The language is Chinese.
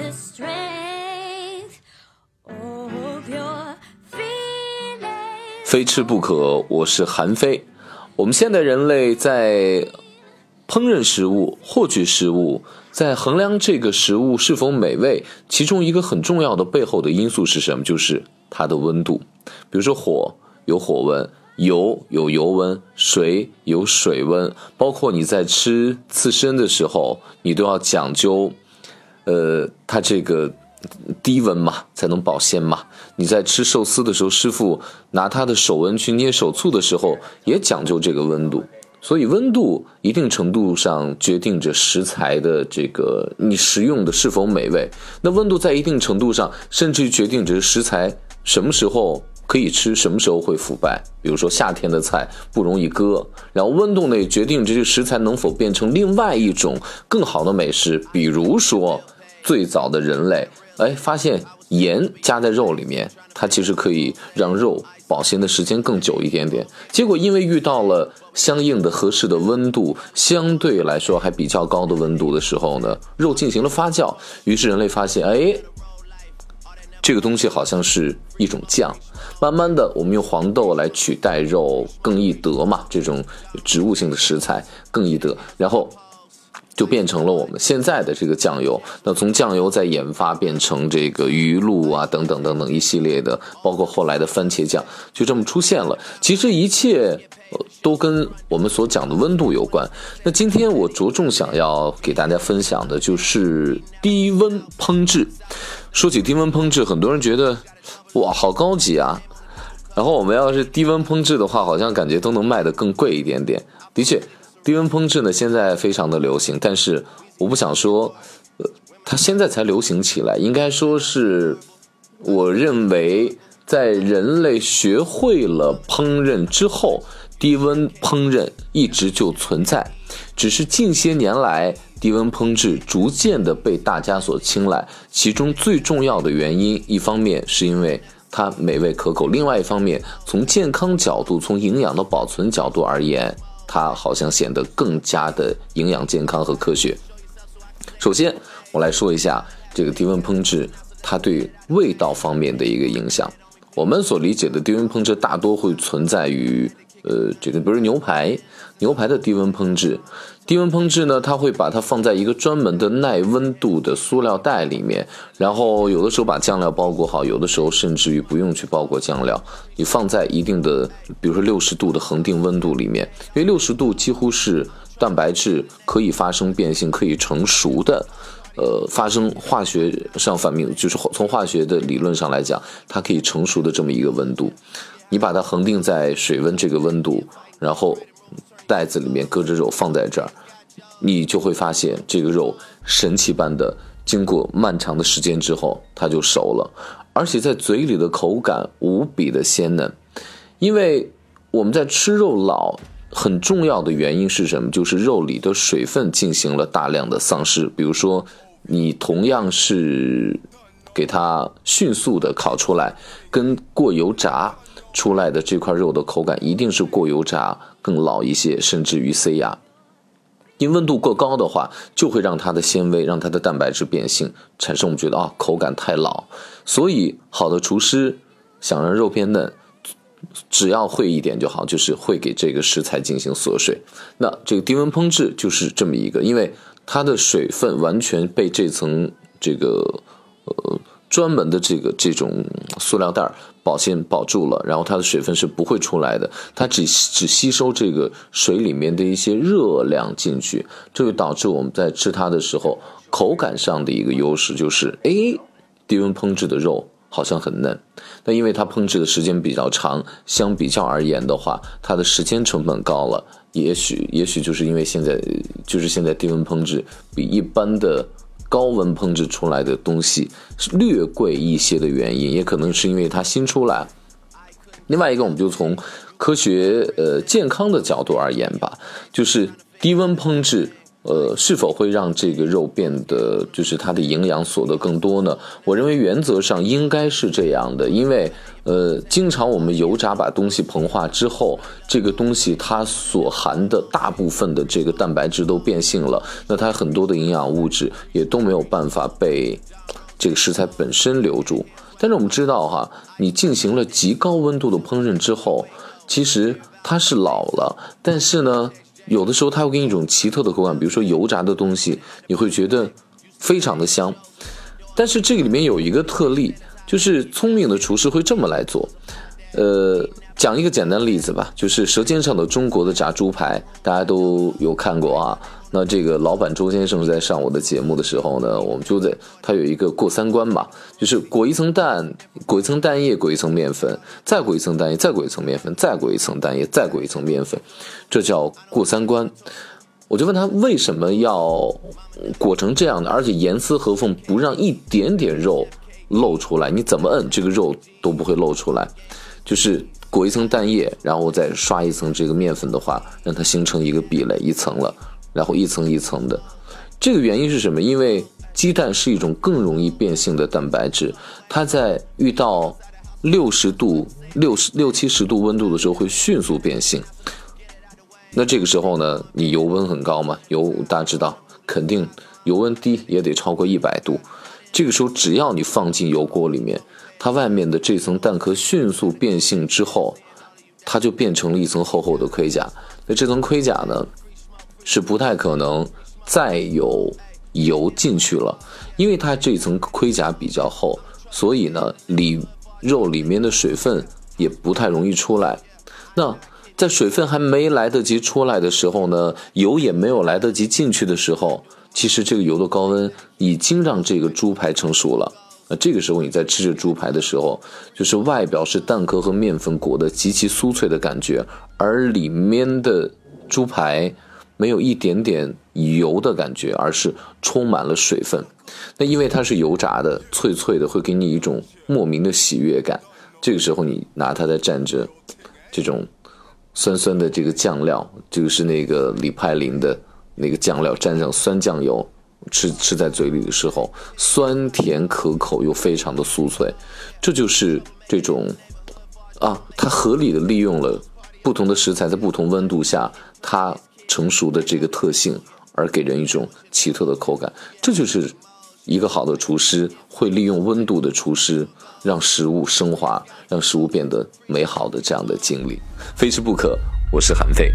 the strength of your feeling 非吃不可，我是韩非。我们现代人类在烹饪食物、获取食物，在衡量这个食物是否美味，其中一个很重要的背后的因素是什么？就是它的温度。比如说火有火温，油有油温，水有水温，包括你在吃刺身的时候，你都要讲究，呃，它这个低温嘛，才能保鲜嘛。你在吃寿司的时候，师傅拿他的手温去捏手醋的时候，也讲究这个温度。所以温度一定程度上决定着食材的这个你食用的是否美味。那温度在一定程度上，甚至于决定着食材什么时候可以吃，什么时候会腐败。比如说夏天的菜不容易搁，然后温度呢也决定这些食材能否变成另外一种更好的美食。比如说最早的人类，哎，发现盐加在肉里面，它其实可以让肉保鲜的时间更久一点点。结果因为遇到了相应的合适的温度，相对来说还比较高的温度的时候呢，肉进行了发酵，于是人类发现，哎，这个东西好像是一种酱。慢慢的，我们用黄豆来取代肉更易得嘛，这种植物性的食材更易得，然后就变成了我们现在的这个酱油。那从酱油再研发变成这个鱼露啊，等等等等一系列的，包括后来的番茄酱，就这么出现了。其实一切都跟我们所讲的温度有关。那今天我着重想要给大家分享的就是低温烹制。说起低温烹制，很多人觉得哇，好高级啊。然后我们要是低温烹制的话，好像感觉都能卖得更贵一点点。的确，低温烹制呢现在非常的流行，但是我不想说，呃，它现在才流行起来，应该说是，我认为在人类学会了烹饪之后，低温烹饪一直就存在，只是近些年来低温烹制逐渐的被大家所青睐，其中最重要的原因，一方面是因为。它美味可口，另外一方面，从健康角度、从营养的保存角度而言，它好像显得更加的营养健康和科学。首先，我来说一下这个低温烹制它对味道方面的一个影响。我们所理解的低温烹制大多会存在于，呃，这个比如牛排，牛排的低温烹制。低温烹制呢，它会把它放在一个专门的耐温度的塑料袋里面，然后有的时候把酱料包裹好，有的时候甚至于不用去包裹酱料，你放在一定的，比如说六十度的恒定温度里面，因为六十度几乎是蛋白质可以发生变性、可以成熟的，呃，发生化学上反应，就是从化学的理论上来讲，它可以成熟的这么一个温度，你把它恒定在水温这个温度，然后。袋子里面搁着肉放在这儿，你就会发现这个肉神奇般的经过漫长的时间之后，它就熟了，而且在嘴里的口感无比的鲜嫩。因为我们在吃肉老很重要的原因是什么？就是肉里的水分进行了大量的丧失。比如说，你同样是给它迅速的烤出来，跟过油炸。出来的这块肉的口感一定是过油炸更老一些，甚至于塞牙。因温度过高的话，就会让它的纤维、让它的蛋白质变性，产生我们觉得啊口感太老。所以好的厨师想让肉变嫩，只要会一点就好，就是会给这个食材进行锁水。那这个低温烹制就是这么一个，因为它的水分完全被这层这个呃。专门的这个这种塑料袋保鲜保住了，然后它的水分是不会出来的，它只只吸收这个水里面的一些热量进去，这就导致我们在吃它的时候口感上的一个优势就是，哎，低温烹制的肉好像很嫩。那因为它烹制的时间比较长，相比较而言的话，它的时间成本高了，也许也许就是因为现在就是现在低温烹制比一般的。高温烹制出来的东西略贵一些的原因，也可能是因为它新出来。另外一个，我们就从科学、呃健康的角度而言吧，就是低温烹制呃，是否会让这个肉变得就是它的营养锁得更多呢？我认为原则上应该是这样的，因为呃，经常我们油炸把东西膨化之后，这个东西它所含的大部分的这个蛋白质都变性了，那它很多的营养物质也都没有办法被这个食材本身留住。但是我们知道哈，你进行了极高温度的烹饪之后，其实它是老了，但是呢。有的时候它会给你一种奇特的口感，比如说油炸的东西，你会觉得非常的香。但是这个里面有一个特例，就是聪明的厨师会这么来做，呃。讲一个简单的例子吧，就是《舌尖上的中国》的炸猪排，大家都有看过啊。那这个老板周先生在上我的节目的时候呢，我们就在他有一个过三关嘛，就是裹一层蛋，裹一层蛋液，裹一层面粉，再裹一层蛋液，再裹一层面粉，再裹一层蛋液，再裹一层面粉，这叫过三关。我就问他为什么要裹成这样的，而且严丝合缝，不让一点点肉露出来，你怎么摁这个肉都不会露出来，就是。裹一层蛋液，然后再刷一层这个面粉的话，让它形成一个壁垒一层了，然后一层一层的。这个原因是什么？因为鸡蛋是一种更容易变性的蛋白质，它在遇到六十度、六十六七十度温度的时候会迅速变性。那这个时候呢，你油温很高嘛？油大家知道，肯定油温低也得超过一百度。这个时候，只要你放进油锅里面。它外面的这层蛋壳迅速变性之后，它就变成了一层厚厚的盔甲。那这层盔甲呢，是不太可能再有油进去了，因为它这层盔甲比较厚，所以呢，里肉里面的水分也不太容易出来。那在水分还没来得及出来的时候呢，油也没有来得及进去的时候，其实这个油的高温已经让这个猪排成熟了。那这个时候你在吃着猪排的时候，就是外表是蛋壳和面粉裹的极其酥脆的感觉，而里面的猪排没有一点点油的感觉，而是充满了水分。那因为它是油炸的，脆脆的，会给你一种莫名的喜悦感。这个时候你拿它在蘸着这种酸酸的这个酱料，这个是那个李派林的那个酱料，蘸上酸酱油。吃吃在嘴里的时候，酸甜可口又非常的酥脆，这就是这种啊，它合理的利用了不同的食材在不同温度下它成熟的这个特性，而给人一种奇特的口感。这就是一个好的厨师会利用温度的厨师，让食物升华，让食物变得美好的这样的经历，非吃不可。我是韩非。